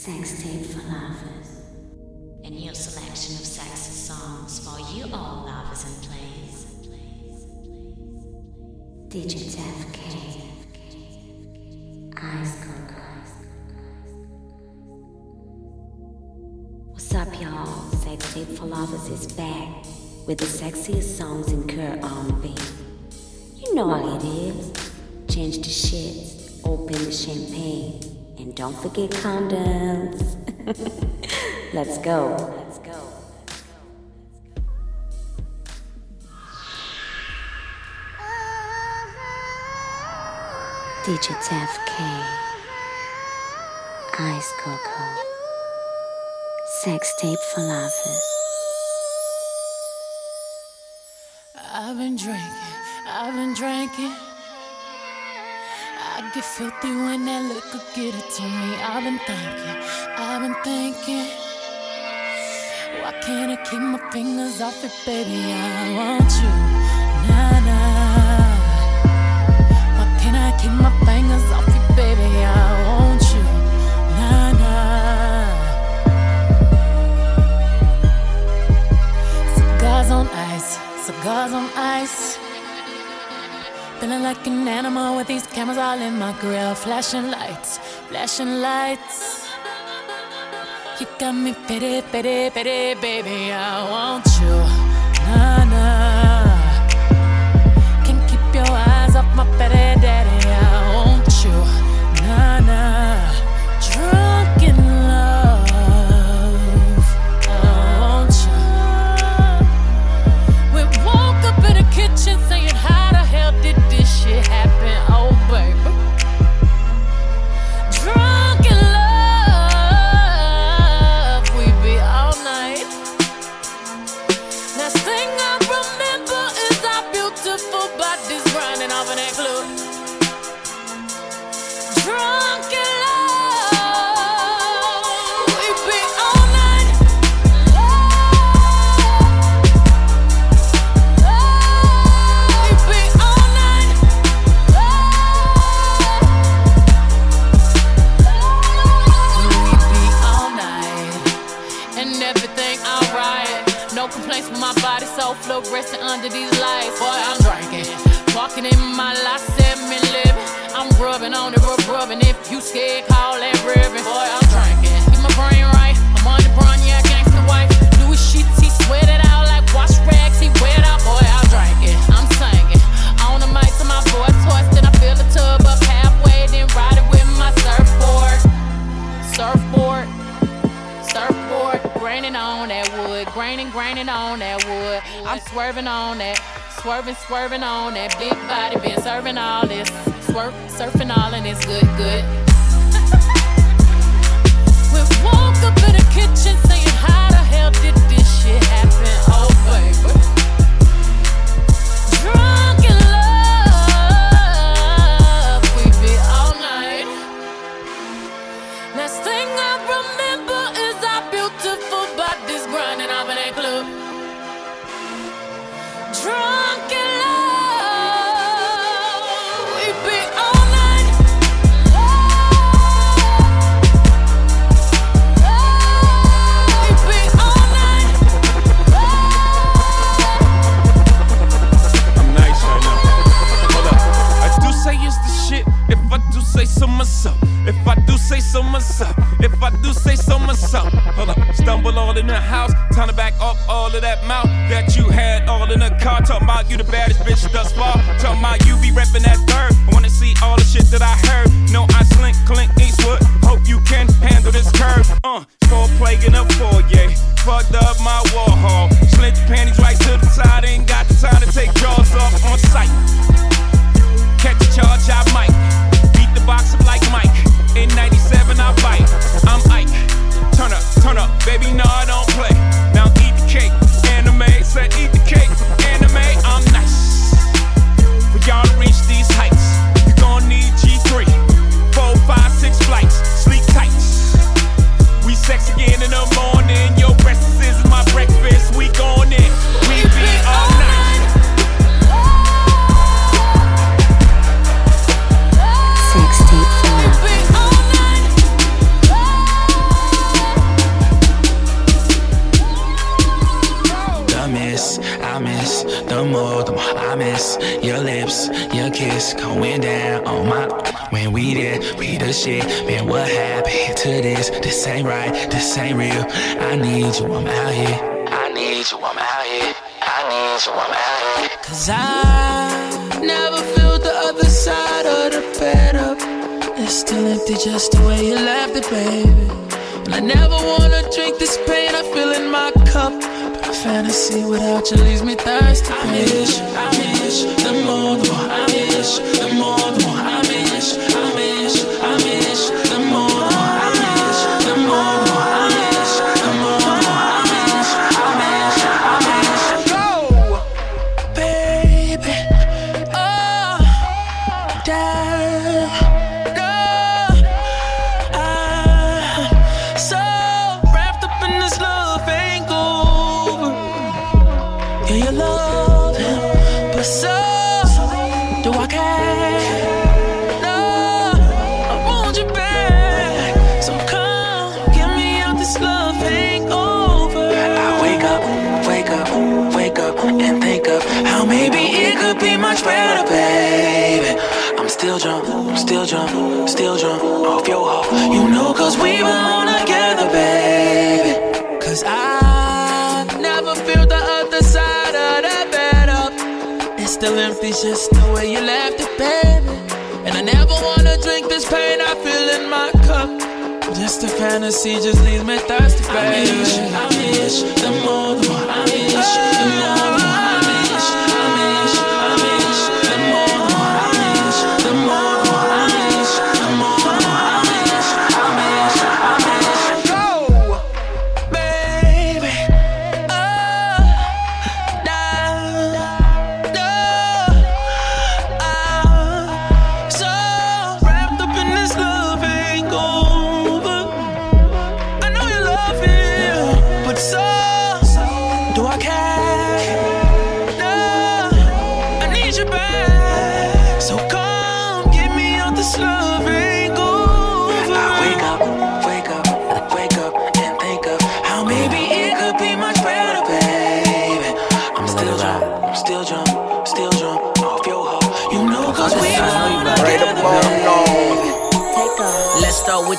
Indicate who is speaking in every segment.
Speaker 1: Sex tape for lovers.
Speaker 2: A new selection of sexy songs for you all lovers and plays.
Speaker 1: DJ Def-K. Ice Coco. What's up, y'all? Sex tape for lovers is back with the sexiest songs in current R&B. You know how it is. Change the shit, open the champagne, and don't forget condoms. Let's go. Let's go. DJ Def-K. Ice Coco. Sex tape for lovers.
Speaker 3: I've been drinking, I've been drinking. Get filthy when that liquor get it to me. I've been thinking, I've been thinking. Why can't I keep my fingers off it, baby? I want you, nah nah. Why can't I keep my fingers off it, baby? I want you, nah nah. Cigars on ice, cigars on ice. Feeling like an animal with these cameras all in my grill. Flashing lights, flashing lights. You got me pity, pity, pity, baby. I want you. Scared, call that ribbon. Boy, I'm drinking, keep my brain right. I'm on the brown, yeah, gangsta wife. Louis sheets, he sweat it out like wash rags. He wet out, boy, I'm drinking, I'm singing. On the mic to my boy twisted, I fill the tub up halfway, then ride it with my surfboard. Surfboard, surfboard, graining on that wood, graining, graining on that wood. I'm swerving on that, swerving, swerving on that big body, been serving all this, swerve, surfing all and it's good, good.
Speaker 4: Thank you. So myself. If I do say so myself. Hold up. Stumble all in the house. Time to back up all of that mouth that you had all in the car. Talking about you the baddest bitch thus far. Talking about you be reppin' that third. I wanna see all the shit that I heard. No, I slink, Clint Eastwood. Hope you can handle this curve. Uh, four plague in a foyer. Fucked up my wall hall. Slint panties right to the side. Ain't got the time to take jaws off on sight. Catch a charge, I might. Beat the box up like Mike. In 97, I bite. I'm Ike. Turn up, turn up, baby, no, I don't play. Now eat the cake, Anna Mae. Said eat the cake, Anna Mae. I'm nice. For y'all to reach these heights, you gon' need G3. Four, five, six flights, sleep tight. We sex again in the morning. Your breakfast is my breakfast. We going in.
Speaker 5: Your lips, your kiss going down on my. When we did, we the shit. Man, what happened to this? This ain't right, this ain't real. I need you, I'm out here. I need you, I'm out here. I need you, I'm out here.
Speaker 3: Cause I never feel the other side of the bed up. It's still empty just the way you left it, baby. And I never wanna drink this pain I feel in my cup. Fantasy without you leaves me thirsty.
Speaker 5: I miss I miss. The more, the more I miss. The more, drunk, still drunk off your hoe. You know, cause we belong together, baby.
Speaker 3: Cause I never feel the other side of that bed up. It's still empty just the way you left it, baby. And I never wanna drink this pain I feel in my cup. Just a fantasy just leaves me thirsty, baby.
Speaker 5: I miss you, I miss you. The more, the more I miss you. The more,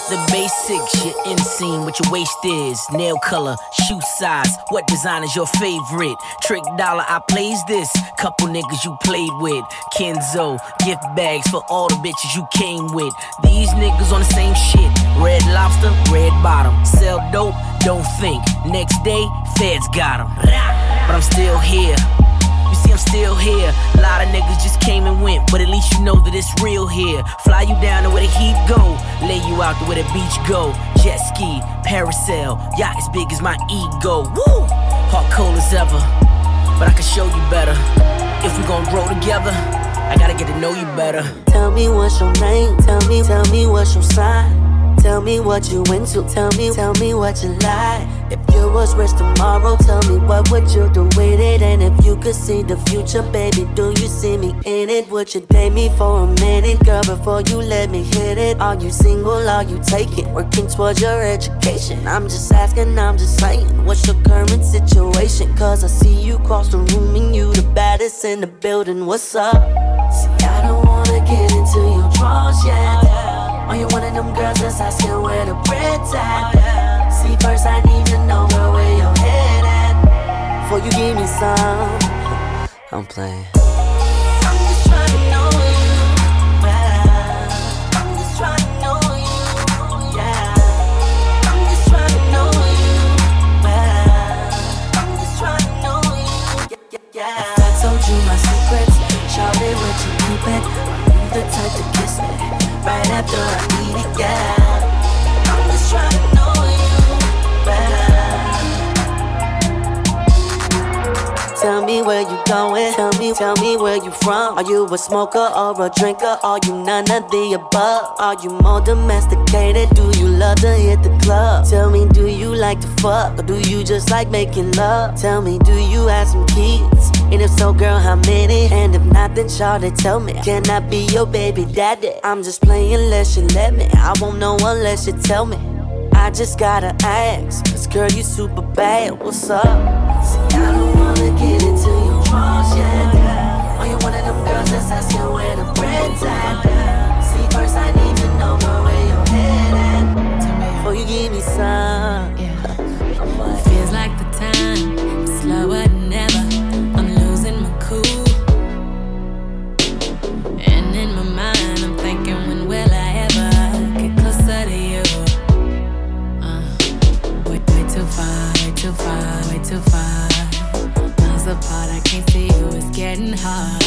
Speaker 6: with the basics. Your inseam, what your waist is, nail color, shoe size. What design is your favorite? Trick dollar, I plays this. Couple niggas you played with. Kenzo, gift bags for all the bitches you came with. These niggas on the same shit. Red lobster, red bottom. Sell dope, don't think. Next day, feds got 'em. But I'm still here. You see, I'm still here. A lot of niggas just came and but at least you know that it's real here. Fly you down to where the heat go, lay you out to where the beach go. Jet ski, parasail, yacht as big as my ego. Woo! Hot cold as ever, but I can show you better. If we gon' grow together, I gotta get to know you better.
Speaker 7: Tell me what's your name. Tell me, tell me what's your sign. Tell me what you into. Tell me, tell me what you like. You was rich tomorrow, tell me what would you do with it? And if you could see the future, baby, do you see me in it? Would you date me for a minute, girl, before you let me hit it? Are you single? Are you taking? Working towards your education? I'm just asking, I'm just saying, what's your current situation? Cause I see you cross the room and you the baddest in the building. What's up? See, I don't wanna get into your drawers yet. Are you one of them girls that's asking where the bread's at? First I need to know girl, where your head at. Before you give me some, I'm playing. I'm just trying to know you. I'm just know you, yeah. I'm just know you better. I'm just trying to know you, yeah. I told you my secrets, you the type to kiss me right after I eat it, yeah? Tell me where you going. Tell me, tell me where you from. Are you a smoker or a drinker? Are you none of the above? Are you more domesticated? Do you love to hit the club? Tell me, do you like to fuck or do you just like making love? Tell me, do you have some kids? And if so, girl, how many? And if not, then Charlotte, tell me. Can I be your baby daddy? I'm just playing unless you let me. I won't know unless you tell me. I just gotta ask, cause girl, you super bad. What's up? See, Get into your drawers. Are you one of them girls? just asking where the bread's at. See, first I need to know where. Before you give me some.
Speaker 8: Getting hard.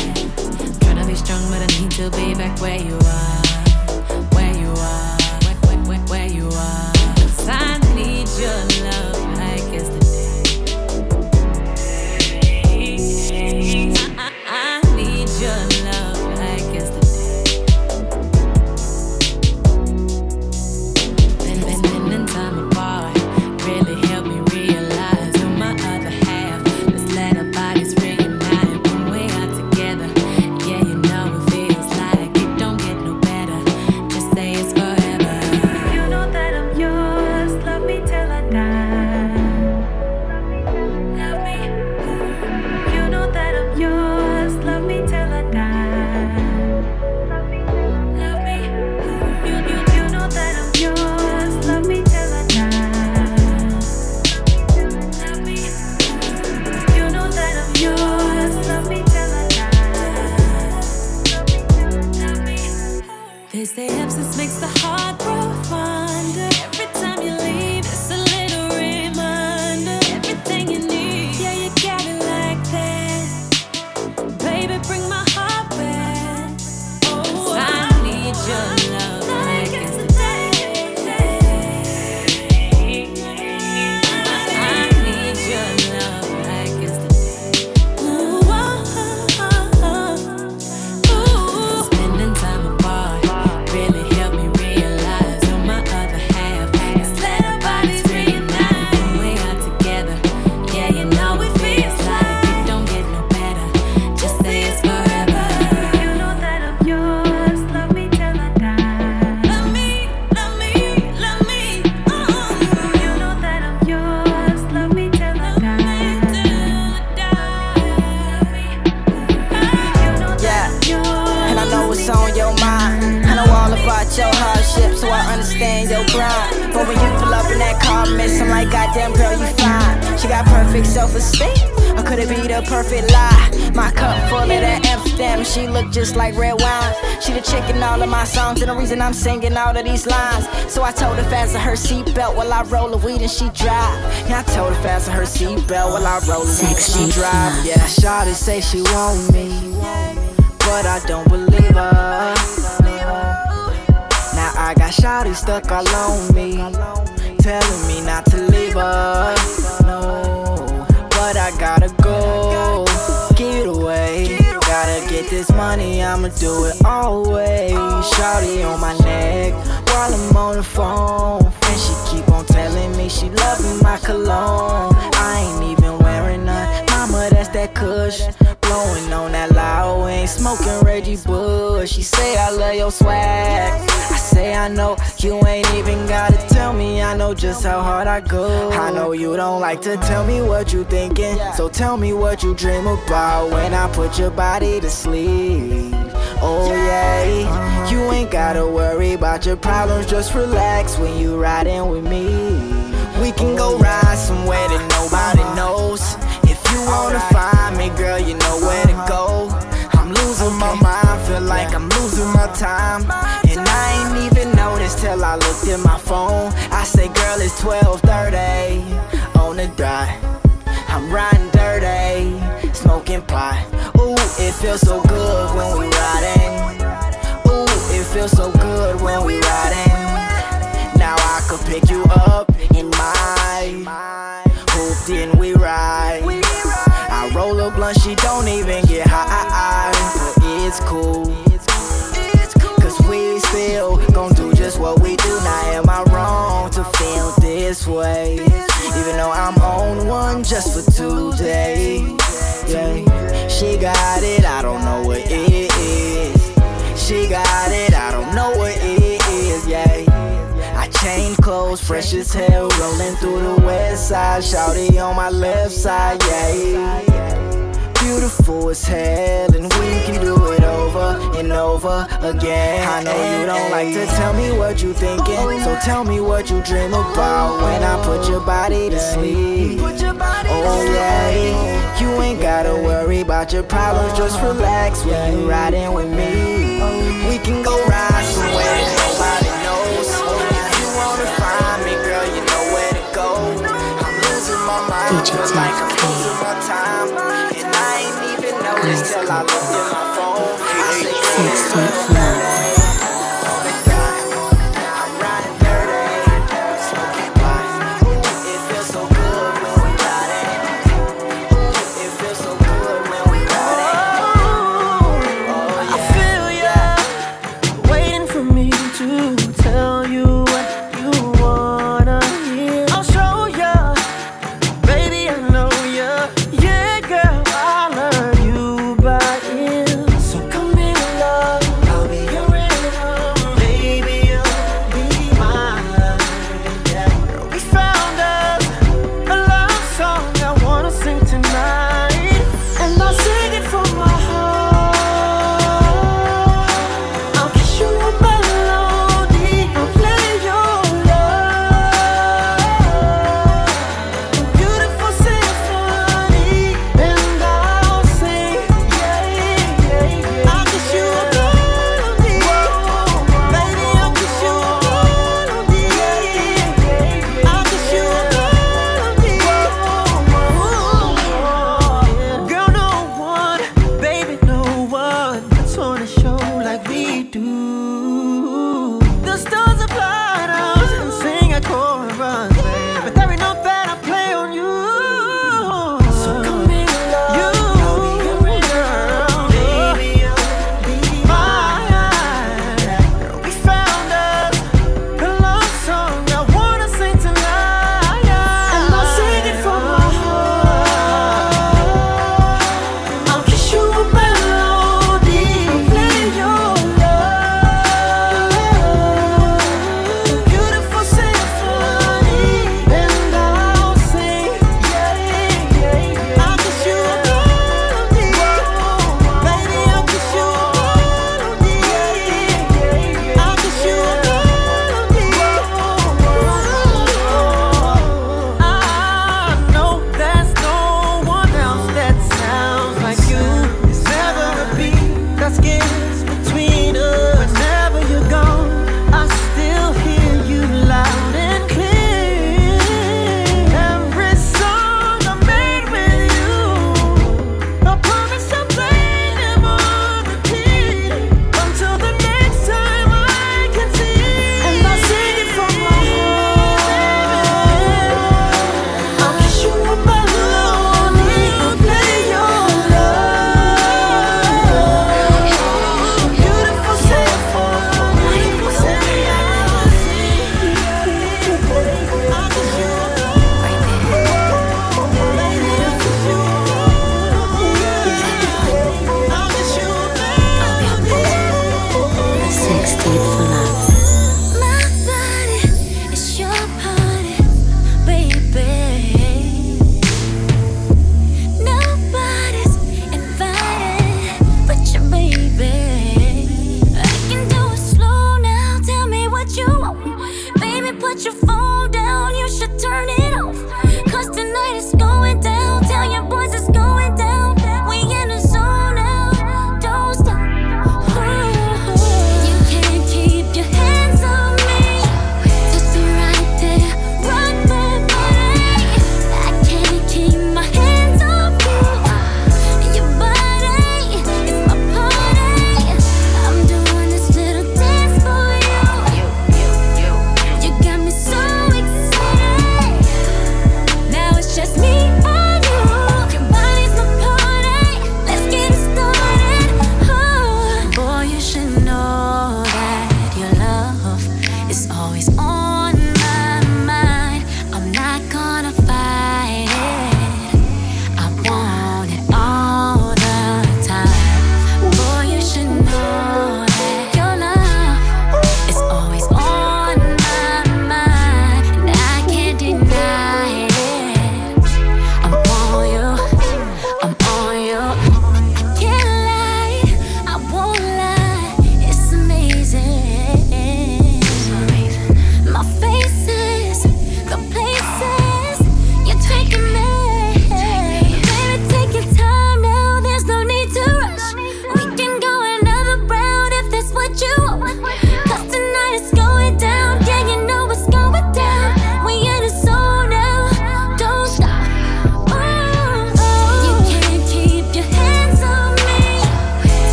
Speaker 8: Trying to be strong, but I need to be back where you are. Where you are, where, where, where, where you are. 'Cause I need your love
Speaker 9: and I'm singing all of these lines. So I told her fasten her seatbelt while I roll the weed and she drive. Yeah, I told her fasten her seatbelt while I roll the weed and she drive. Yeah, Shawty say she want me, but I don't believe her. Now I got Shawty stuck all on me, telling me not to leave her. No, but I gotta go, get away. Get this money, I'ma do it always. Shawty on my neck while I'm on the phone, and she keep on telling me she loving my cologne. I ain't even wearing none, mama. That's that Kush. Blowing on that loud, ain't smoking Reggie Bush. She say I love your swag. I say I know you ain't even gotta tell me. I know just how hard I go. I know you don't like to tell me what you thinking, so tell me what you dream about when I put your body to sleep. Oh yeah, you ain't gotta worry about your problems. Just relax when you riding with me. We can go ride somewhere that nobody knows. If you wanna find me, girl, you know where to go. I'm losing my mind, like I'm losing my time. And I ain't even noticed till I looked at my phone. I say, girl, it's 12:30 on the dot. I'm riding dirty, smoking pot. Ooh, it feels so good when we riding. Ooh, it feels so good when we riding. Now I could pick you up in my hoop, then we ride. I roll a blunt, she don't just for today. Yeah, she got it, I don't know what it is. She got it, I don't know what it is, yeah. I changed clothes, fresh as hell, rolling through the west side. Shouty on my left side, yeah. Beautiful as hell, and we can do it over and over again. I know you don't like to tell me what you thinking, so tell me what you dream about when I put your body to sleep. Oh yeah, you ain't gotta worry about your problems, uh-huh. just relax when you riding with me. Uh-huh. We can go ride somewhere nobody knows. If you wanna find me, girl, you know where to go. I'm losing my mind, feel like I'm losing my time,
Speaker 5: Six, eight, four.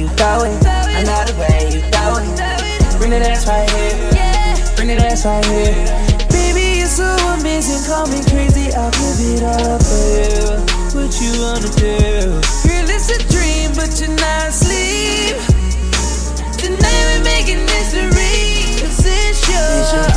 Speaker 5: you throw it. Another way you throw it. Bring that ass right here. Bring that ass right here. Baby, it's so amazing. Call me crazy. I'll give it all up for you. What you wanna do? Girl, it's a dream, but you're not asleep. Tonight we're making history. Cause it's yours.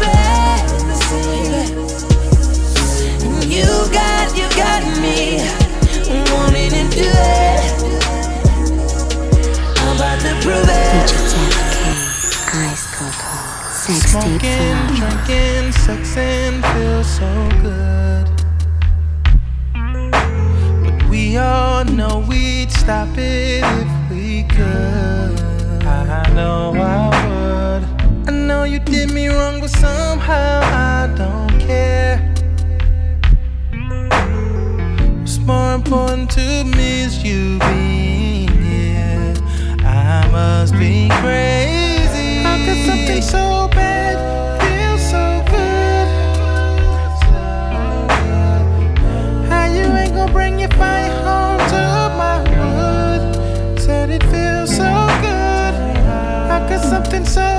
Speaker 5: prove it.
Speaker 1: DJ Jeff K, Icekoko, sex
Speaker 10: Smoking, drinking, sexing feels so good. But we all know we'd stop it if we could. I know I would. I know you did me wrong, but somehow I don't care. What's more important to me is you being must be crazy. How could something so bad, feel so good. How you ain't gonna bring your fire home to my hood? Said it feels so good. How could something so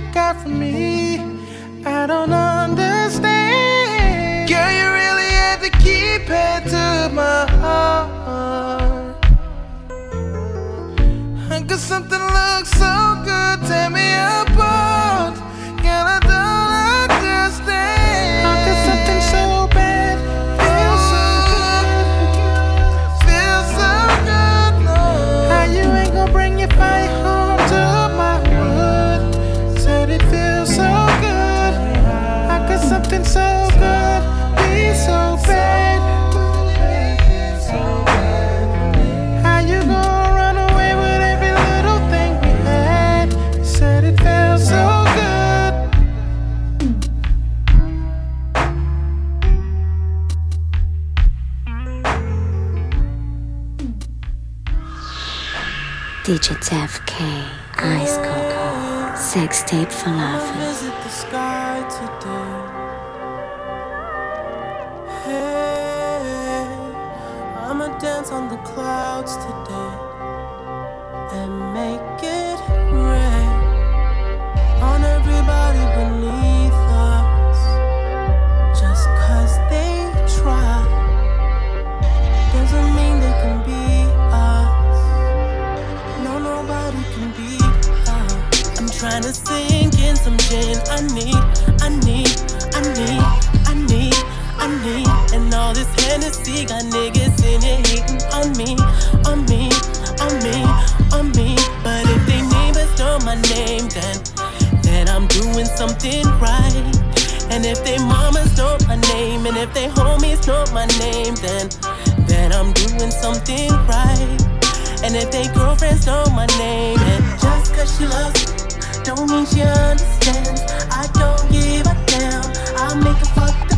Speaker 10: you got for me, I don't understand. Girl, you really had to keep it to my heart. Cause something looks so good, tear me up.
Speaker 1: DJ Def-K, Ice Coco, Sex Tape Falafel.
Speaker 5: Visit the sky today. Hey, I'ma dance on the clouds today. some gin. I need, I need, I need, I need, I need. And all this
Speaker 11: Hennessy got niggas in it hating on me, on me, on me, on me. But if they neighbors know my name, then then I'm doing something right. And if they mamas know my name, and if they homies know my name, then then I'm doing something right. And if they girlfriends know my name, and just cause she loves me don't mean she understands. I don't give a damn. I'll make her fuck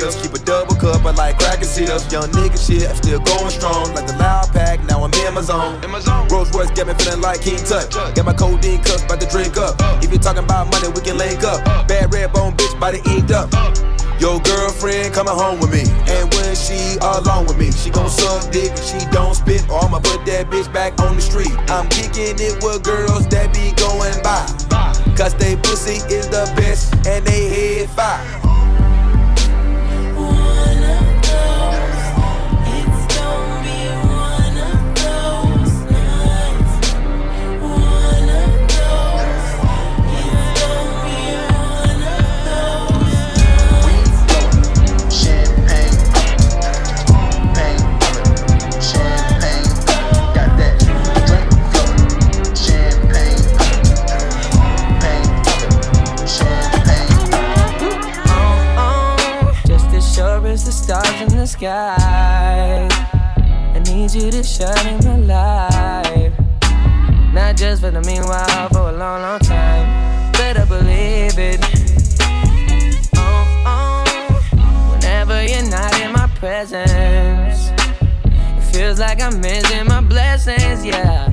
Speaker 5: pills. Keep a double cup, I like cracking seals. Young nigga shit, I'm still going strong. Like the loud pack, now I'm in my zone. In my zone. Rolls Royce got me feeling like King Tut. Got my codeine cups, about to drink up. If you're talking about money, we can link up. Bad red bone bitch, body inked up. Your girlfriend coming home with me. And when she alone with me, she gon' suck dick and she don't spit. Or I'ma put that bitch back on the street. I'm kicking it with girls that be going by. Cause they pussy is the best and they head fire.
Speaker 12: Sky. I need you to shine in my life. Not just for the meanwhile, for a long, long time. Better believe it. Oh, oh. Whenever you're not in my presence, it feels like I'm missing my blessings, yeah.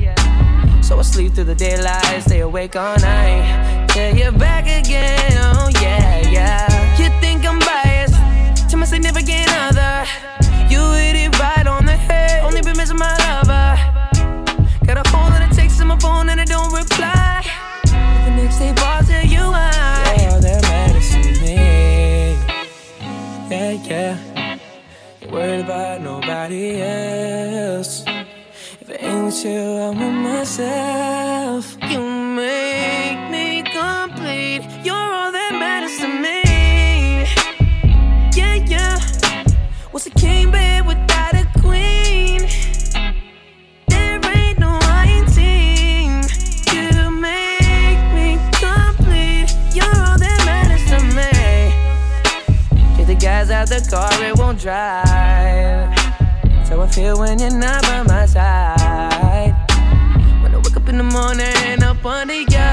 Speaker 12: So I sleep through the daylight, stay awake all night. Till you're back again, oh yeah, yeah. You significant other? You hit it right on the head. Only been missing my lover. Got a in the text in my phone and I don't reply. The next day, ball tell you why. You're the medicine to me. Yeah, yeah. Worried about nobody else. If it ain't with you, I'm with myself. What's a king bed without a queen? There ain't no iron team. You make me complete. You're all that matters to me. Take the gas out the car, it won't drive. So I feel when you're not by my side. When I wake up in the morning, up under you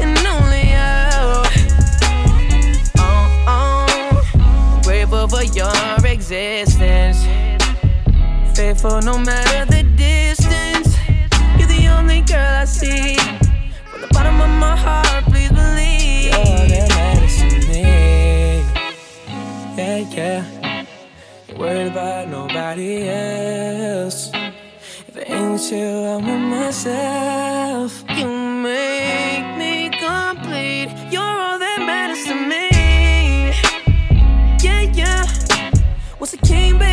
Speaker 12: and only you. Uh-uh. Oh, oh, I'm grateful for your existence. Faithful no matter the distance. You're the only girl I see. From the bottom of my heart, please believe. You're the medicine me. Yeah, yeah. You're worried about nobody else. If it ain't you, I'm with myself. You make a king bed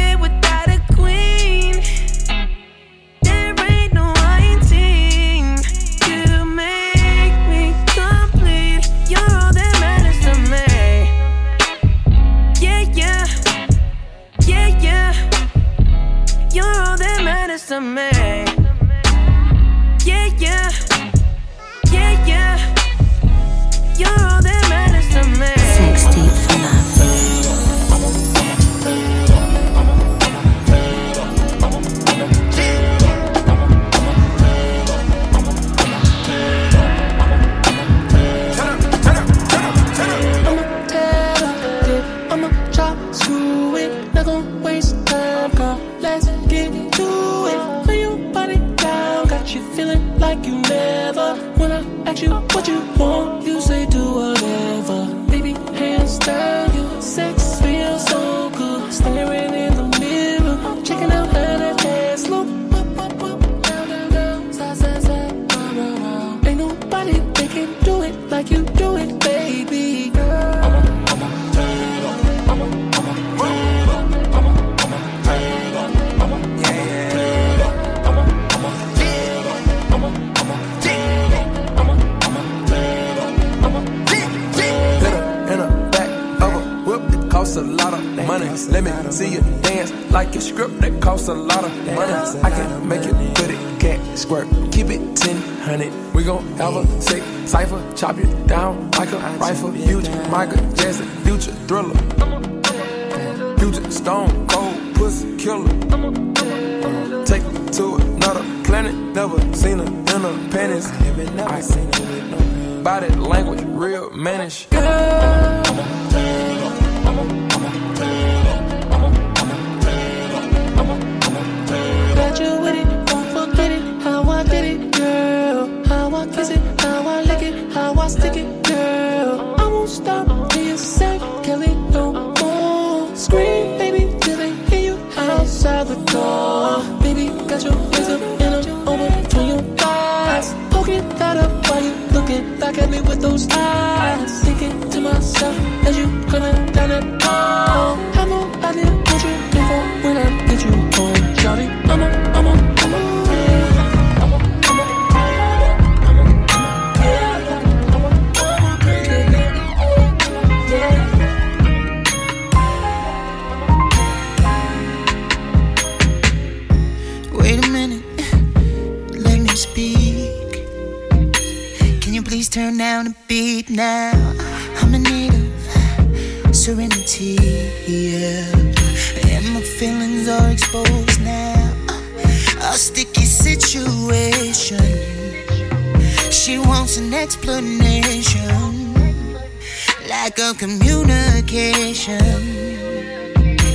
Speaker 13: down
Speaker 14: the
Speaker 15: beat now. I'm in need of serenity, yeah. And my feelings are exposed now. A sticky situation. She wants an explanation, lack of communication.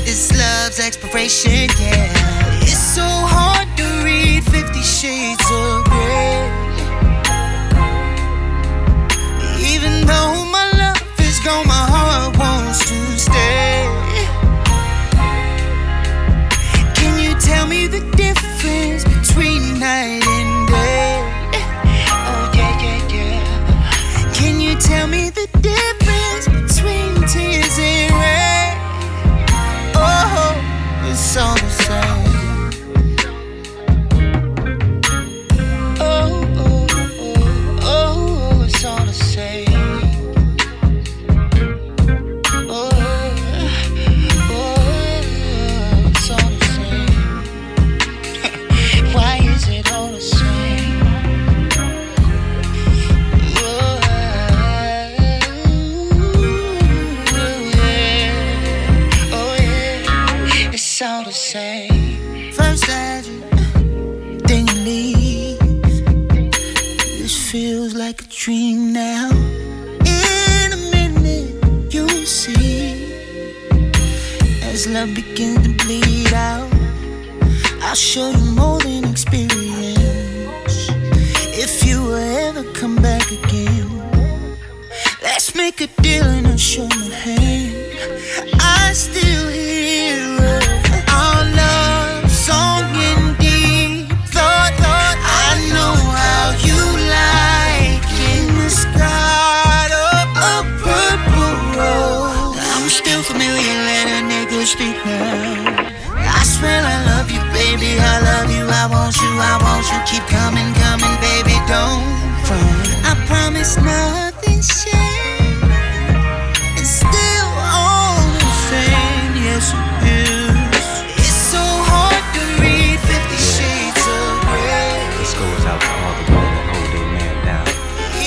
Speaker 15: This love's expiration, yeah. It's so hard to read Fifty Shades of Even love begins to bleed out, I'll show you more than experience. If you ever come back again, let's make a deal and I'll show my hand. I want you. You. Keep coming, coming, baby. Don't run. I promise nothing's changed. It's still all the same. Yes, it is. It's so hard to read Fifty Shades of Grey.
Speaker 16: This goes out to all the women that hold their man down.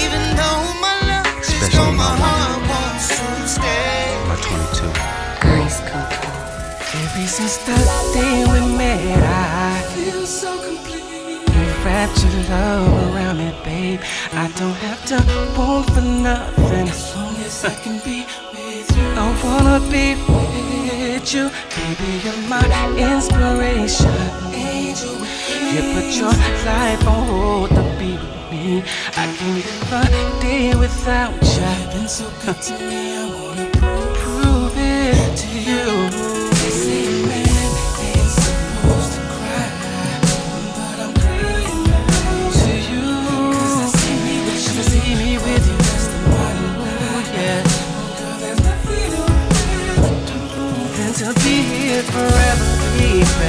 Speaker 15: Even though my love is
Speaker 16: Especially
Speaker 15: gone, my
Speaker 16: my
Speaker 15: heart wants to stay.
Speaker 16: My 22.
Speaker 1: Ice Coco.
Speaker 14: Ever since Wrapped your love around me, babe. I don't have to want for nothing. As long as I can be with you, I wanna be with you, baby. You're my inspiration. Angel, you put your life on hold to be with me. I can't live a day without you. You've been so good to me. I wanna prove it to you. Ooh,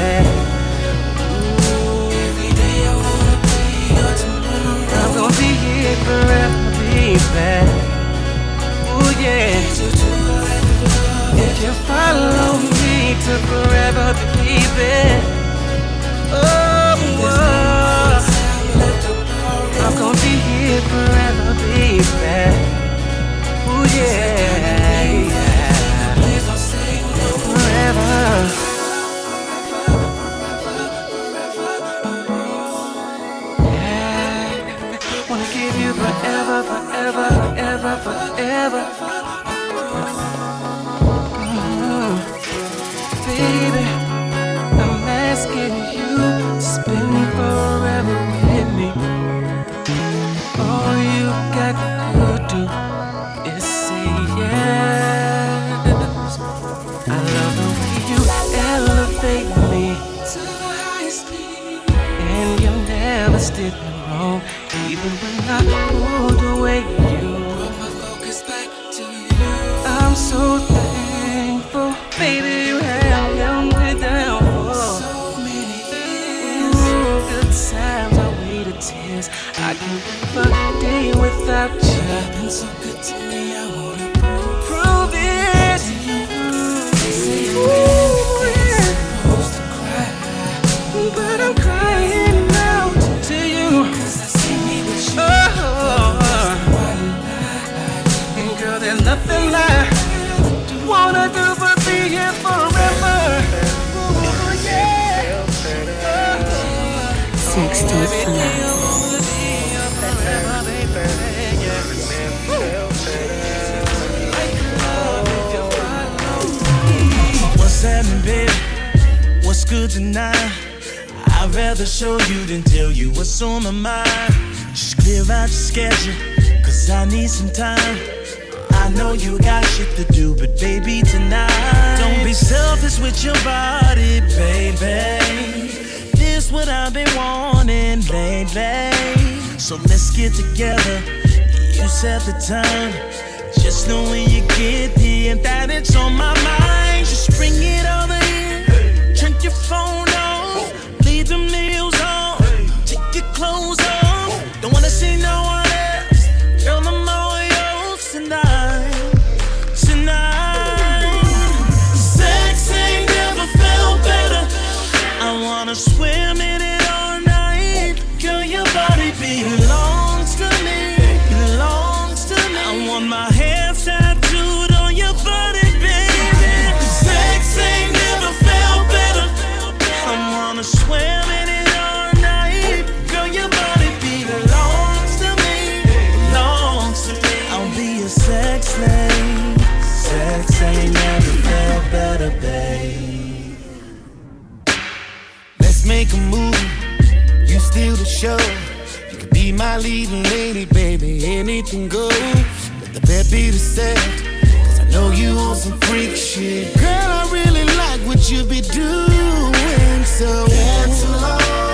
Speaker 14: every day I wanna be your tomorrow. I'm gonna be here forever, baby. Ooh, yeah. If
Speaker 17: you follow me to forever, baby. Oh, oh. I'm gonna be here forever. Ooh, yeah, yeah. Forever. Forever, forever, forever, forever.
Speaker 5: Happening, baby? What's good tonight? I'd rather show you than tell you what's on my mind. Just clear out your schedule, cause I need some time. I know you got shit to do, but baby, tonight. Don't be selfish with your body, baby. This what I've been wanting lately. So let's get together. You set the time. Just know when you get here that it's on my mind. Just bring it over here. Turn your phone off. Leave the meals on. Take your clothes off. Don't wanna see no one my
Speaker 14: leading lady, baby. Anything goes. Let the bed be the set. Cause I know you on some freak shit. Girl, I really like what you be doing. So cancel all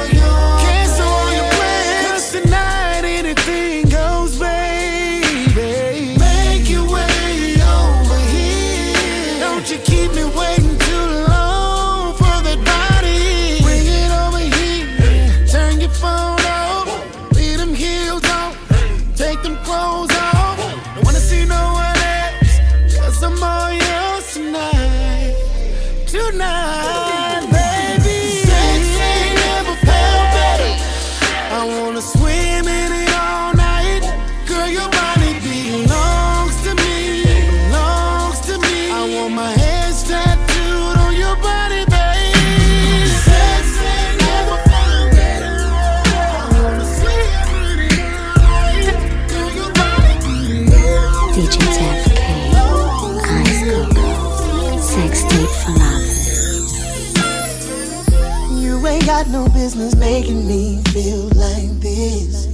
Speaker 15: business making me feel like this.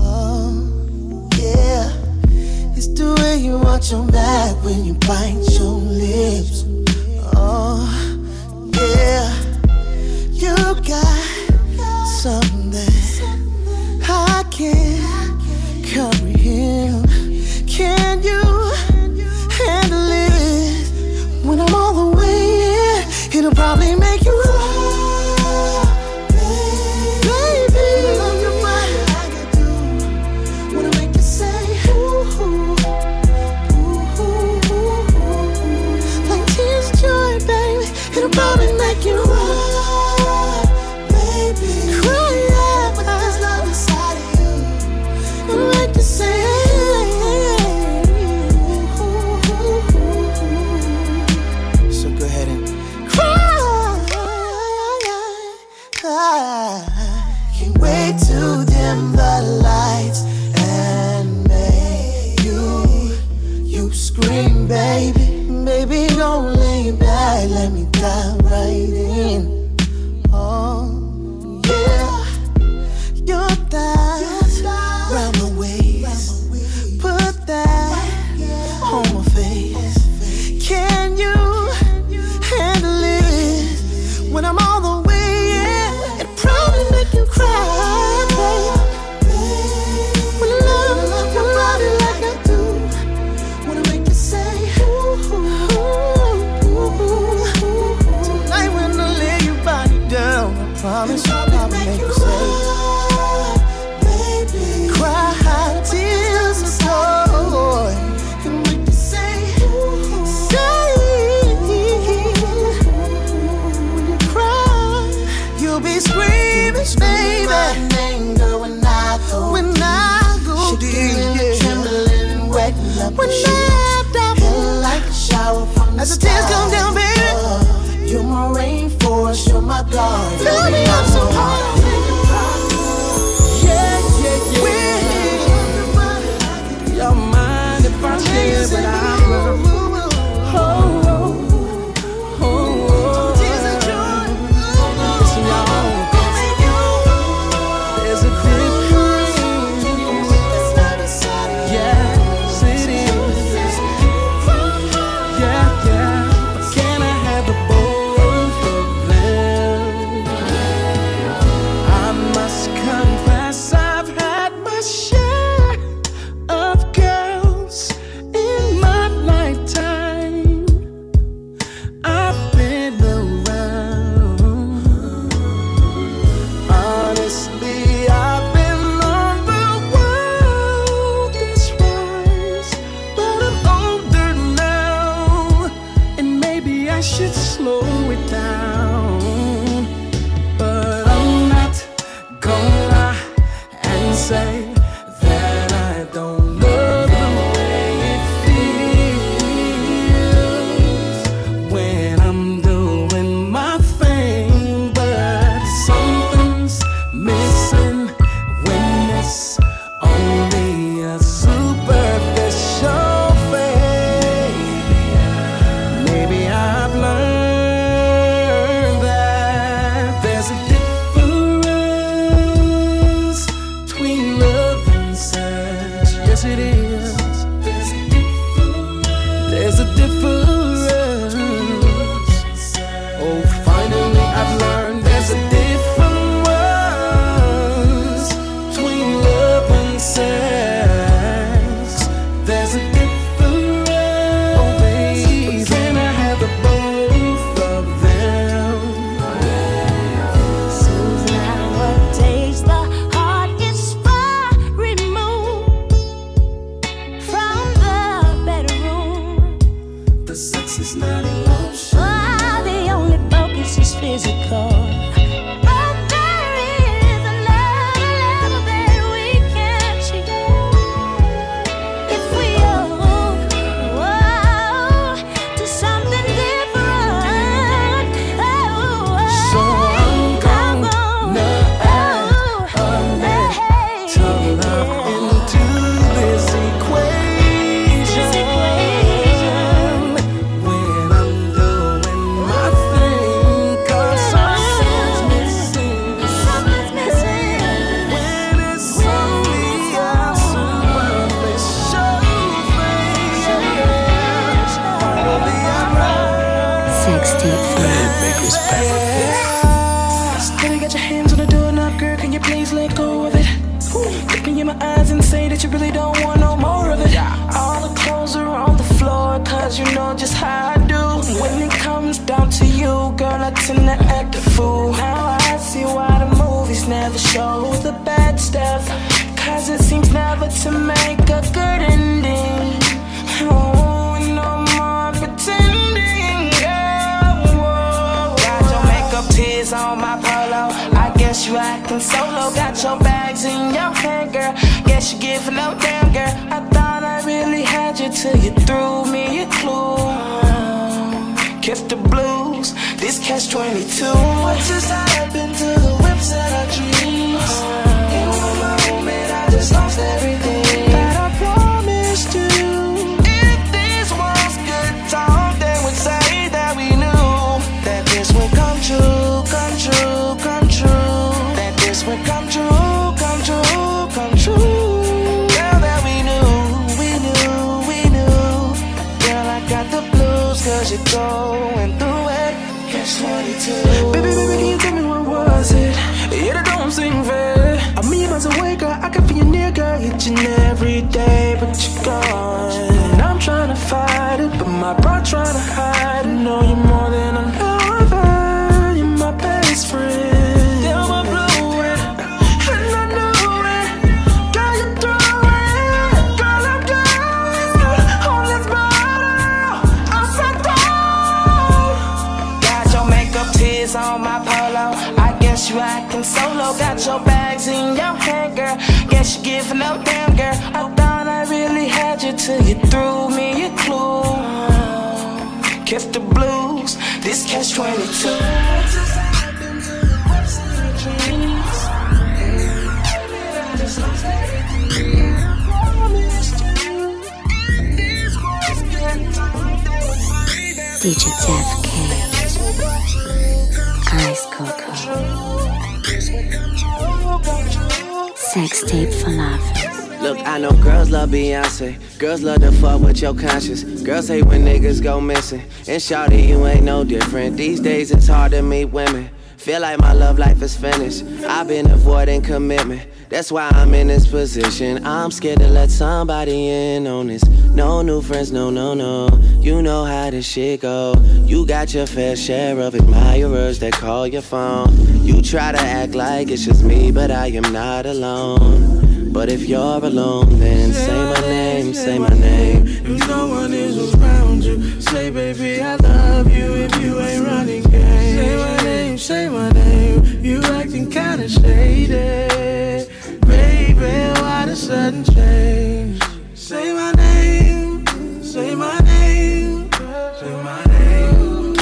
Speaker 15: Oh, yeah. It's the way you watch your back when you bite your lips. Oh, yeah. You got
Speaker 10: solo. Got your bags in your hand, girl. Guess you give no damn, girl. I thought I really had you till you threw me a clue. Kept the blues, this catch 22. What just happened to the whips that I
Speaker 18: your bags in your hand, girl. Guess you giving up, damn girl. I thought I really had you till you threw me a clue. Kept the blues. This catch 22.
Speaker 1: DJ Def Sex tape falafels.
Speaker 19: Look, I know girls love Beyonce. Girls love to fuck with your conscience. Girls hate when niggas go missing. And shawty, you ain't no different. These days it's hard to meet women. Feel like my love life is finished. I've been avoiding commitment. That's why I'm in this position. I'm scared to let somebody in on this. No new friends, no, no, no. You know how this shit go. You got your fair share of admirers that call your phone. You try to act like it's just me, but I am not alone. But if you're alone, then say my name, say my name.
Speaker 17: If no one is around you, say, baby, I love you if you ain't running game. Say my name, say my name. You acting kinda shady. Baby, why change? Say my name, say my name, say my name.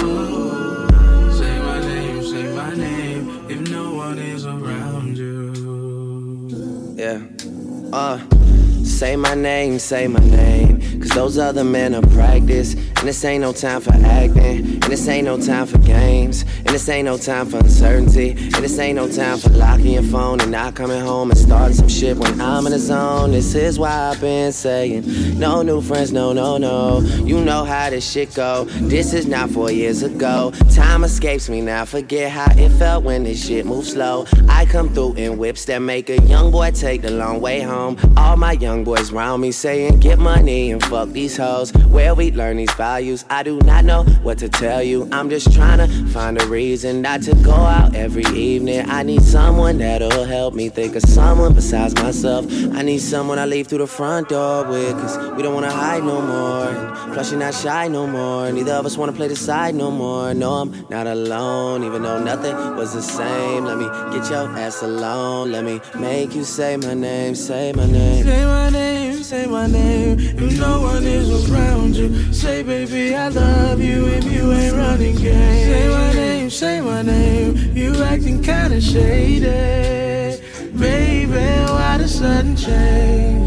Speaker 17: Say my name, say my name. If no one is around you.
Speaker 19: Yeah. Uh. Say my name, say my name. Cause those other men are practice. And this ain't no time for acting. And this ain't no time for games. And this ain't no time for uncertainty. And this ain't no time for locking your phone and not coming home and starting some shit when I'm in the zone. This is why I've been saying no new friends, no, no, no. You know how this shit go. This is not four years ago. Time escapes me now. Forget how it felt when this shit moves slow. I come through in whips that make a young boy take the long way home. All my young boys round me saying get money and fuck these hoes. Where we learn these values, I do not know what to tell you. I'm just trying to find a reason not to go out every evening. I need someone that'll help me think of someone besides myself. I need someone I leave through the front door with, cause we don't wanna hide no more. And plus, you're not shy no more. Neither of us wanna play the side no more. No, I'm not alone, even though nothing was the same. Let me get your ass alone. Let me make you say my name, say my name.
Speaker 17: Say my name, say my name. If no one is around you, say, baby, I love you if you ain't running game. Say my name, say my name. You acting kinda shady. Baby, why the sudden change?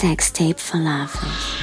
Speaker 1: Sex tape for
Speaker 8: I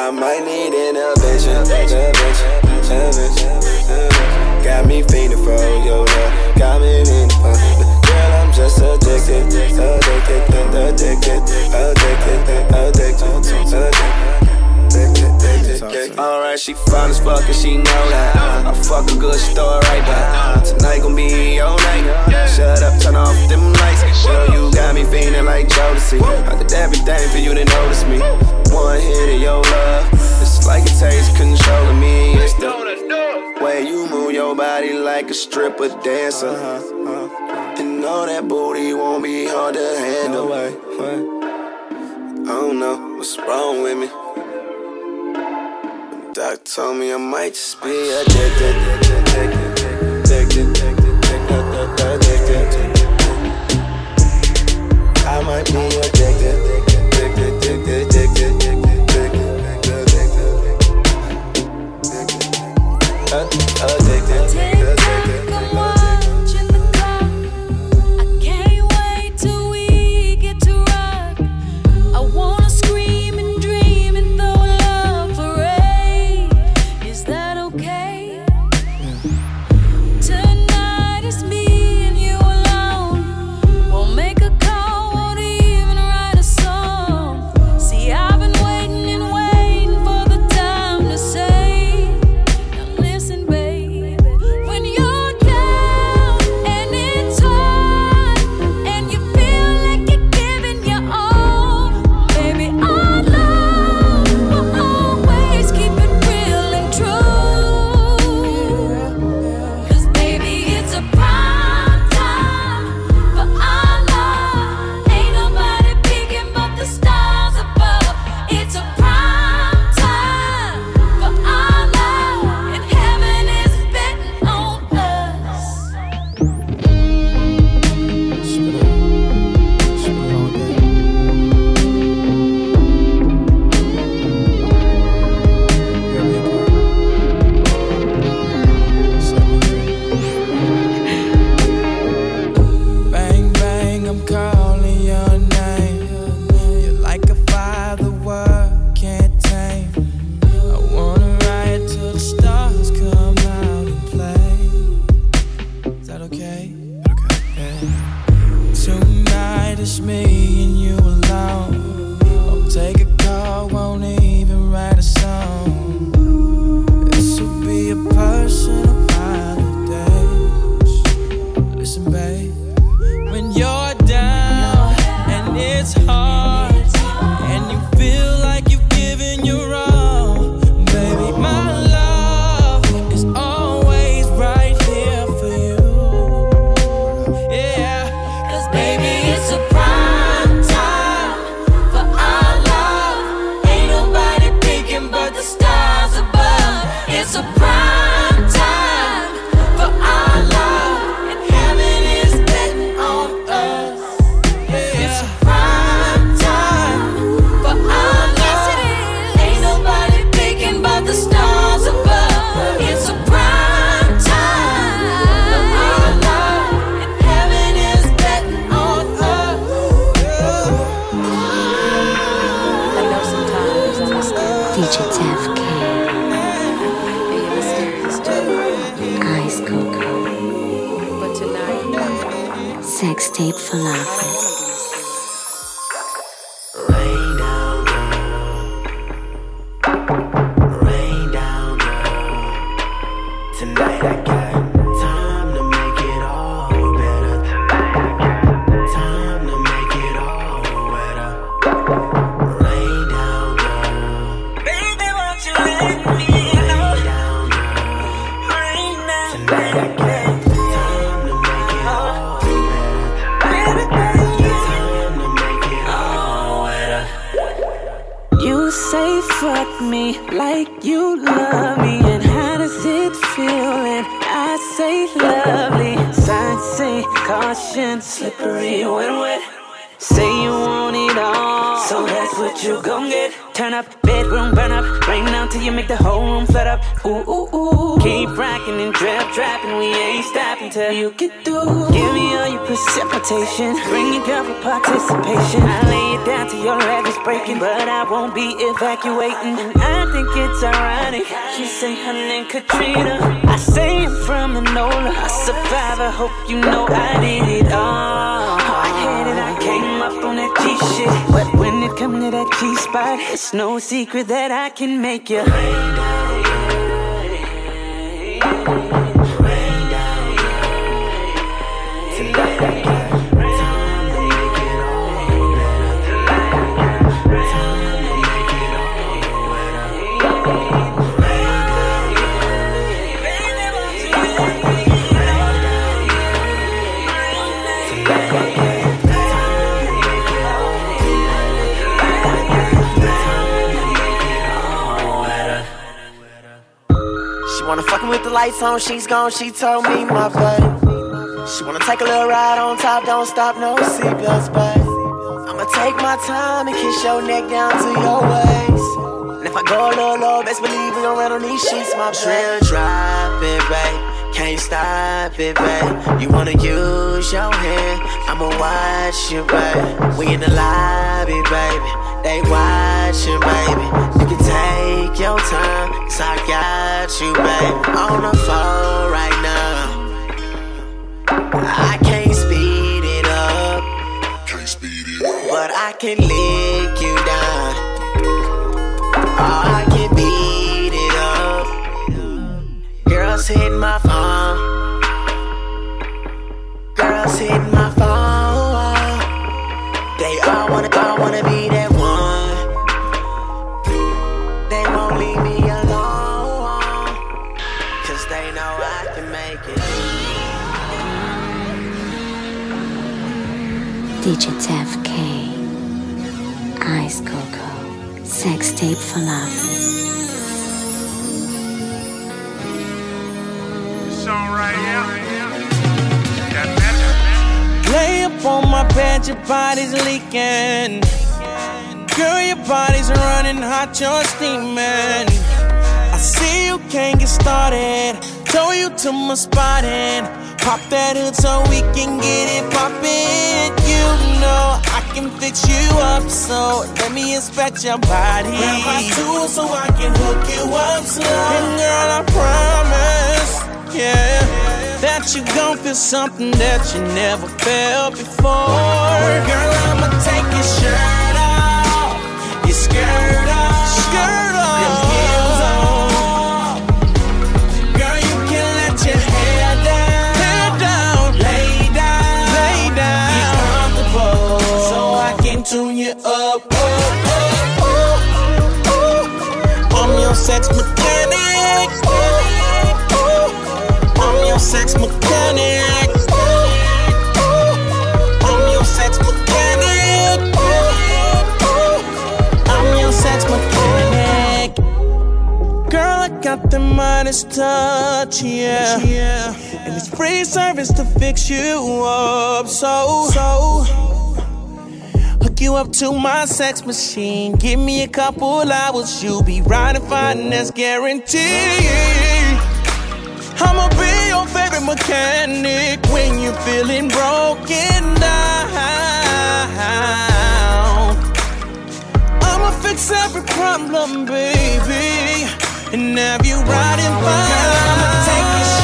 Speaker 8: I might need innovation. intervention, innovation. Got me feeding for your love. Got me in the. Girl, I'm just addicted. Addicted, addicted, addicted, addicted, addicted. addicted. Alright, she fine as fuck and she know that. I fuck a good store right back. Tonight gon' be your night. Shut up, turn off them lights. Girl, you got me feeling like Jodeci. I did everything for you to notice me. One hit of your love, it's like it takes control of me. It's the way you move your body like a stripper dancer. And all that booty won't be hard to handle. I don't know what's wrong with me. Doc told me I might just be addicted. I might be addicted.
Speaker 20: Lights on, she's gone, she told me my babe. She wanna take a little ride on top, don't stop, no seatbelts, babe. I'ma take my time and kiss your neck down to your waist. And if I go a little low, best believe we gon' run on these sheets, my babe. Drill drop it, babe. Can't stop it, babe. You wanna use your hand, I'ma watch you, babe. We in the lobby, baby. They watching, baby. You can take your time, cause I got you, babe. On the phone right now. I can't speed it up. Can't speed it up. But I can lick you down. Oh, I can beat it up. Girls hit my
Speaker 1: DJ Def-K, Ice Coco, Sex Tape for Lovers.
Speaker 21: Lay up on my bed, your body's leaking. Girl, your body's running hot, you're steaming. I see you can't get started. Tow you to my spot and pop that hood so we can get it poppin'. You know I can fix you up, so let me inspect your body. Grab my tool so I can hook you up slow. And girl, I promise, yeah, that you gon' feel something that you never felt before. Girl, I'ma take your shirt off, your skirt off, skirt Sex mechanic. I'm your sex mechanic. I'm your sex mechanic. I'm your sex mechanic. Girl, I got the Midas touch, yeah. yeah. And it's free service to fix you up. So, so. You up to my sex machine. Give me a couple hours, you'll be riding fine, that's guaranteed. I'ma be your favorite mechanic when you're feeling broken down. I'ma fix every problem, baby, and have you riding fine. I'ma take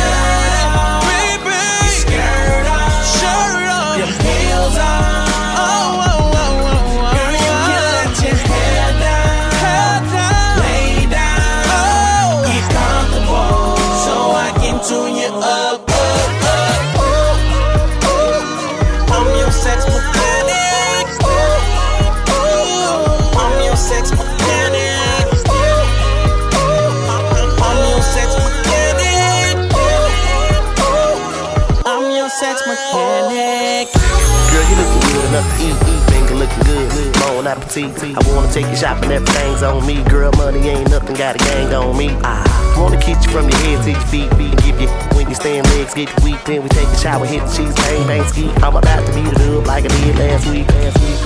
Speaker 21: bon appetit. I wanna take you shopping, everything's on me. Girl, money ain't nothing, got a gang on me. I wanna kiss you from your head to your feet, feet. Give you when you stand legs get you weak. Then we take a shower, hit the cheese, bang bang ski. I'm about to beat it up like I did last week. Last week.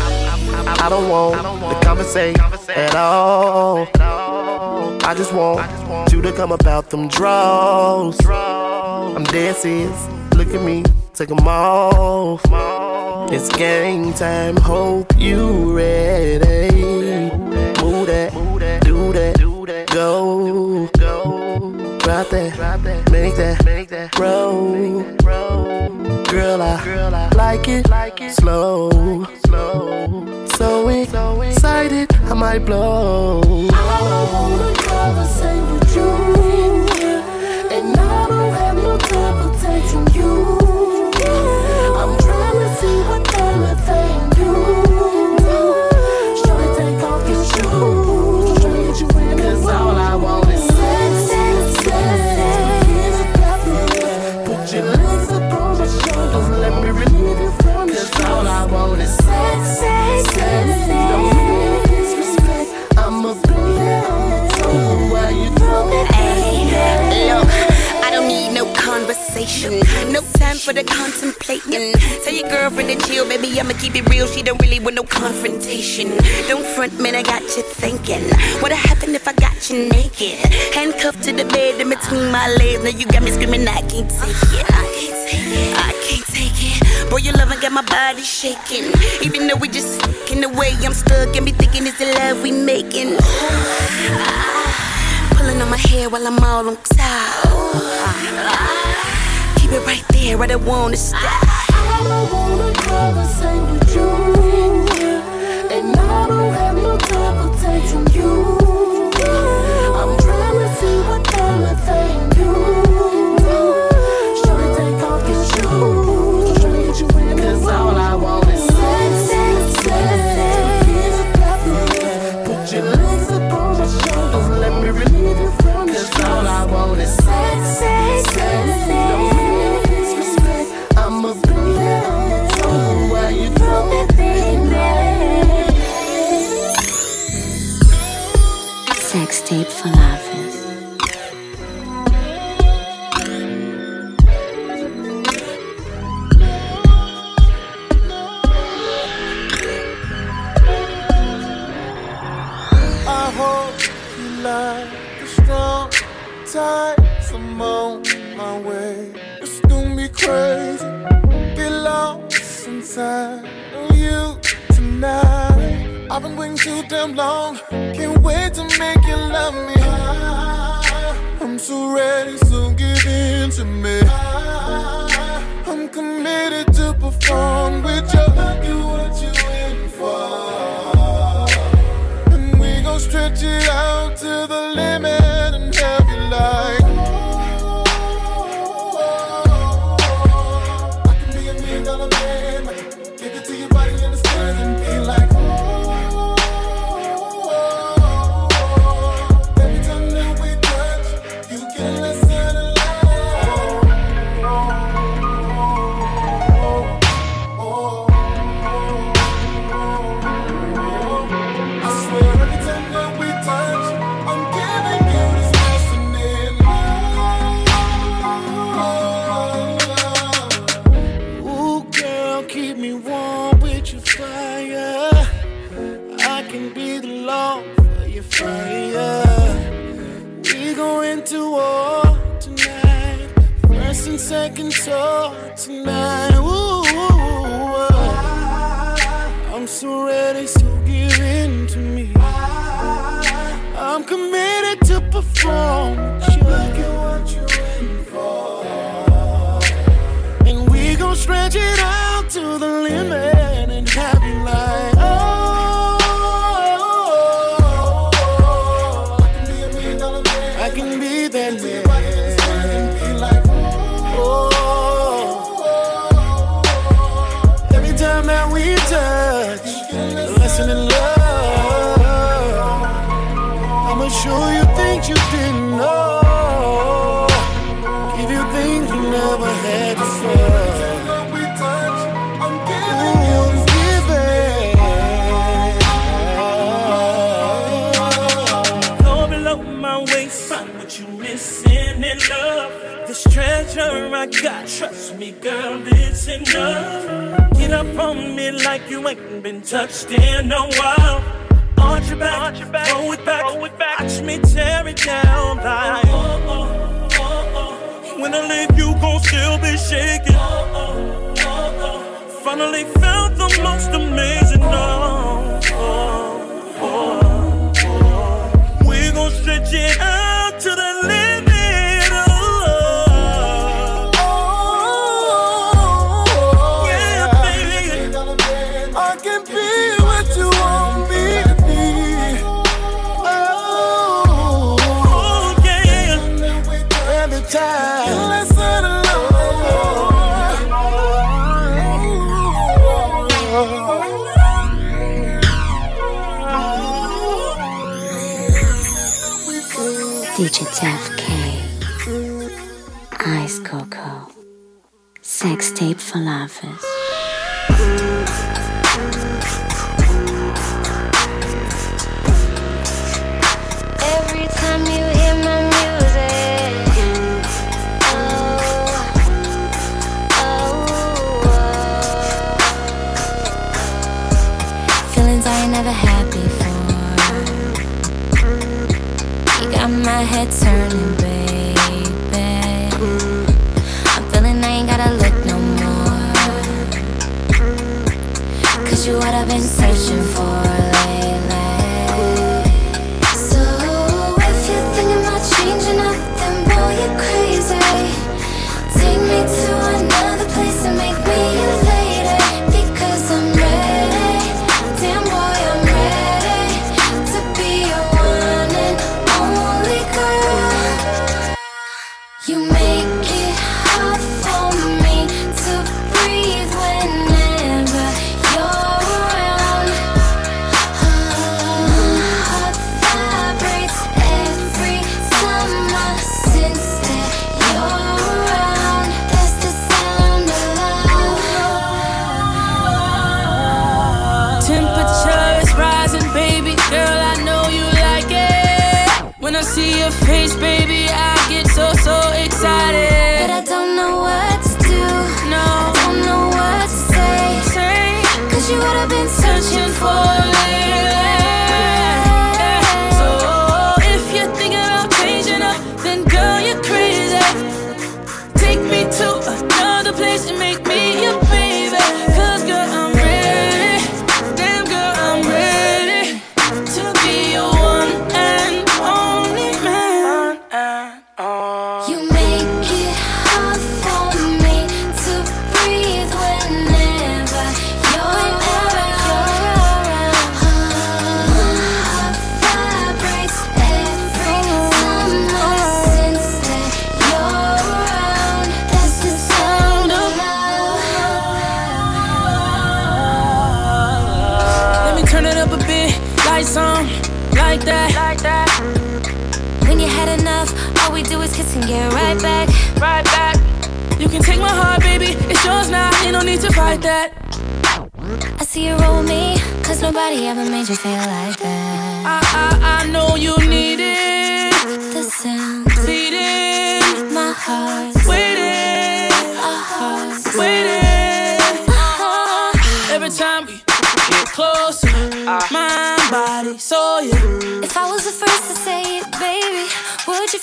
Speaker 21: I don't want to conversate at all. I just want you to come about them draws. I'm serious. Look at me, take them off. It's game time. Hope you ready. Move that, do that, go, drop that, make that, make that roll. Girl, I like it slow, so excited I might blow.
Speaker 22: No time for the
Speaker 23: contemplating. Tell your girlfriend to chill, baby. I'ma keep it real. She don't really want no confrontation. Don't front, man. I got you thinking. What'd happen if I got you naked? Handcuffed to the bed in between my legs. Now you got me screaming, I can't take it. I can't take it. I can't take it. Boy, your loving got my body shaking. Even though we just in the way, I'm stuck and be thinking it's the love we making. Pulling on my hair while I'm all on top. Keep it right there, I don't wanna stop.
Speaker 22: I don't wanna conversate with you, and I don't have no time for texting you.
Speaker 24: I've been waiting too damn long. Can't wait to make you love me. I'm so ready, so give in to me. I'm committed to perform with you. Look at what you in for.
Speaker 21: Second talk tonight. Ooh, uh, I'm so ready, so give in to me. I'm committed to perform. Look at what you're in for. And we gon' stretch it out to the limit and have you like,
Speaker 25: touching. Get up on me like you ain't been touched in a while. Arch your back, Arch your back roll it back, roll it back. Watch me tear it down. Like, oh, oh, oh, oh. When I leave, you gon' still be shaking. Oh, oh, oh, oh. Finally found the most amazing. Oh, oh, oh, oh. We gon' stretch it out.
Speaker 1: tape for
Speaker 26: laughers.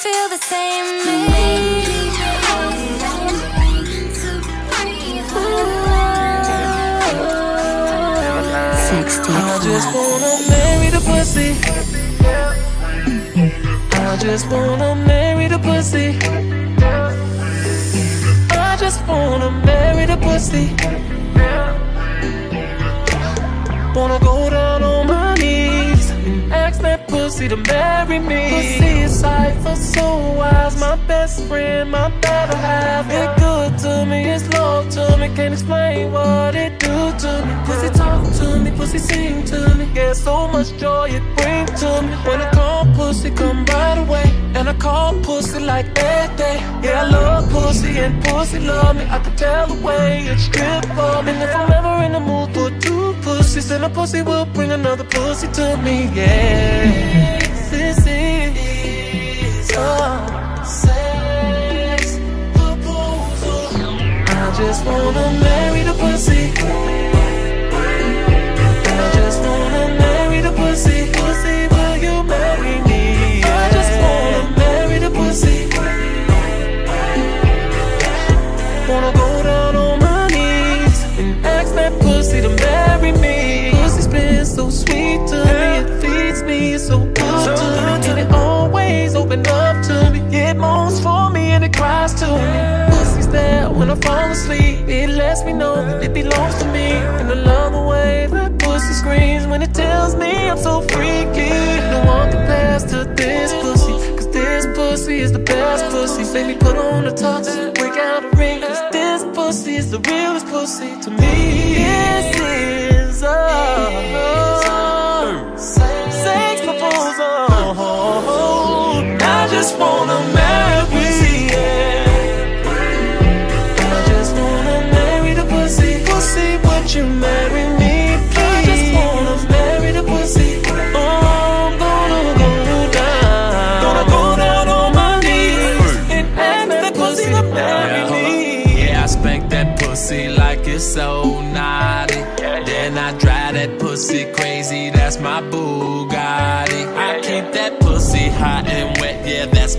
Speaker 26: feel the same. Maybe.
Speaker 25: I just wanna marry the pussy. I just wanna marry the pussy. I just wanna marry the pussy. Wanna go to See to marry me. Pussy is cypher, so wise. My best friend, my better half. It good to me, it's love to me. Can't explain what it do to me. Pussy talk to me, pussy sing to me. Yeah, so much joy it bring to me. When I call pussy, come right away. And I call pussy like that day. Yeah, I love pussy and pussy love me. I can tell the way it's good for me. And if I'm ever in the mood for two. She said a pussy will bring another pussy to me, yeah.
Speaker 14: This is a sex proposal. I just wanna marry the pussy. Always open up to me. It moans for me and it cries to me. Pussy's there when I fall asleep. It lets me know that it belongs to me, and I love the way that pussy screams when it tells me I'm so freaky. No one compares to this pussy, cause this pussy is the best pussy. Me put on the tux break out a ring, cause this pussy is the realest pussy to me. This is a just wanna marry, yeah. I just wanna marry the pussy. Pussy, would you marry me,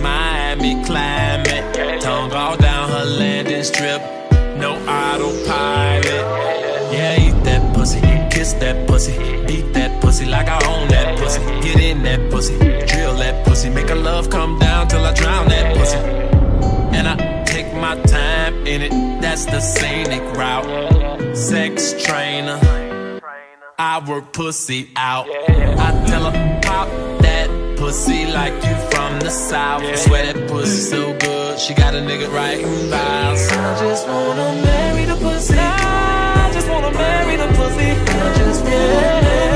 Speaker 25: Miami climate. Tongue all down her landing strip, no autopilot. Yeah, eat that pussy, kiss that pussy, beat that pussy like I own that pussy. Get in that pussy, drill that pussy, make a love come down till I drown that pussy. And I take my time in it, that's the scenic route. Sex trainer, I work pussy out. I tell her, pop that pussy like you from the south. I swear that pussy so good, she got a nigga writing vows.
Speaker 14: I just wanna marry the pussy. I just wanna marry the pussy. I just wanna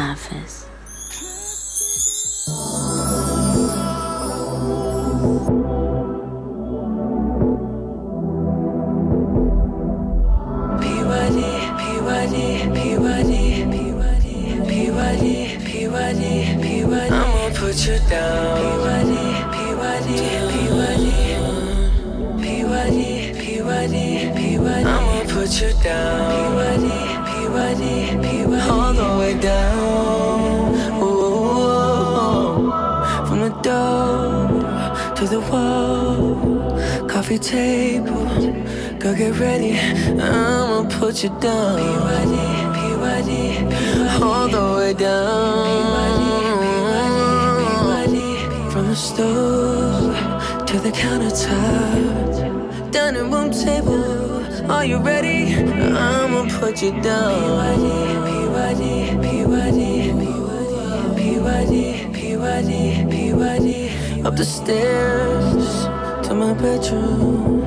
Speaker 1: Hafiz.
Speaker 14: I'ma
Speaker 12: put you down. I'ma put you down. All the way down. The wall, coffee table. Girl, get ready. I'ma put you down. PYD, PYD. All the way down. PYD, From the stove to the countertop. Dining room table. Are you ready? I'ma put you down. PYD, PYD, PYD, PYD, PYD, PYD. Up the stairs to my bedroom.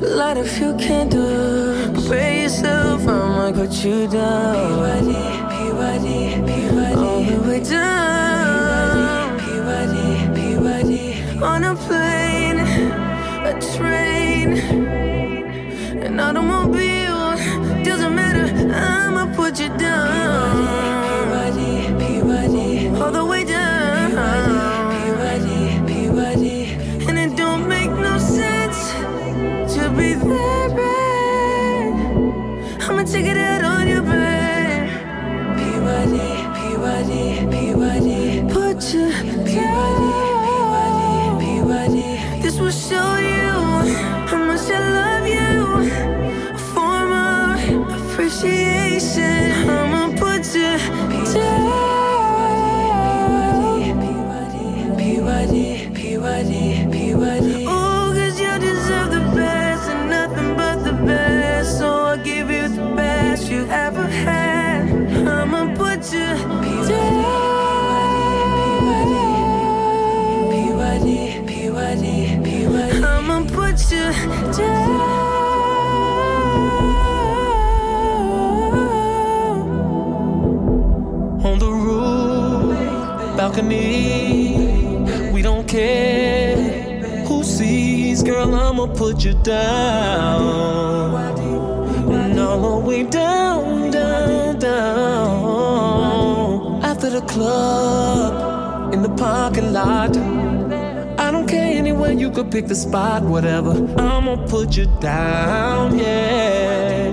Speaker 12: Light a few candles. Prepare yourself, I'ma put you down. PYD, PYD, PYD. All the way down. PYD, PYD. On a plane, a train, an automobile. Doesn't matter, I'ma put you down. PYD, PYD. All the way appreciation.
Speaker 25: Balcony, we don't care who sees, girl. I'ma put you down, and all the way down, down, down. After the club, in the parking lot. I don't care anywhere you could pick the spot, whatever. I'ma put you down, yeah.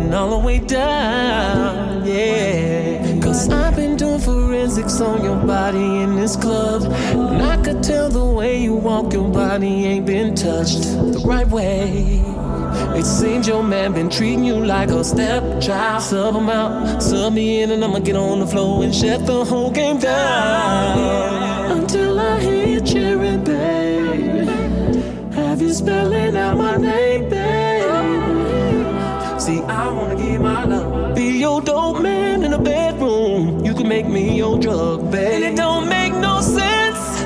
Speaker 25: And all the way down, yeah. Cause I've been doing forensics on your body in this club. And I could tell the way you walk, your body ain't been touched the right way. It seems your man been treating you like a stepchild. Sub him out, sub me in, and I'ma get on the floor and shut the whole game down. Until I hear you cheering, babe. Have you spelling out my name, babe? See, I wanna give my love. Be your dope man in the bedroom. Make me your drug, babe. And it don't make no sense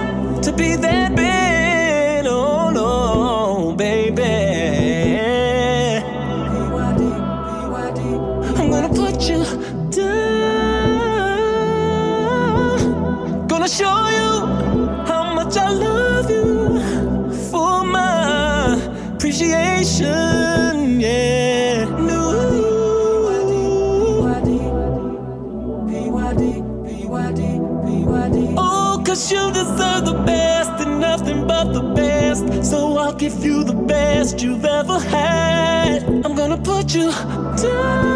Speaker 25: to be that bad. Oh no, baby. I'm gonna put you down. Gonna show you give you the best you've ever had. I'm gonna put you down.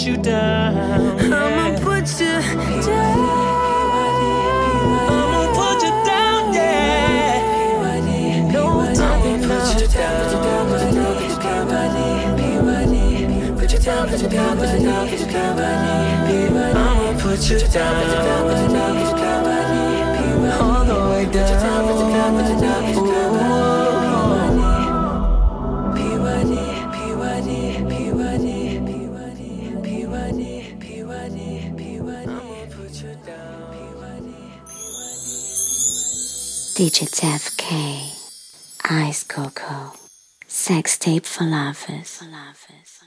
Speaker 25: Put you down.
Speaker 12: I'ma put you down.
Speaker 25: I'ma put you down, yeah. No time
Speaker 12: Put you down, put you down, put you down, put you down, Put you down, put you down, put you down, put you down, PYD. I'ma put you down, put you down, put you down, put you down, PYD. All the way down.
Speaker 1: DJ Def-K, Ice Coco, Sex Tape for Lovers. For lovers.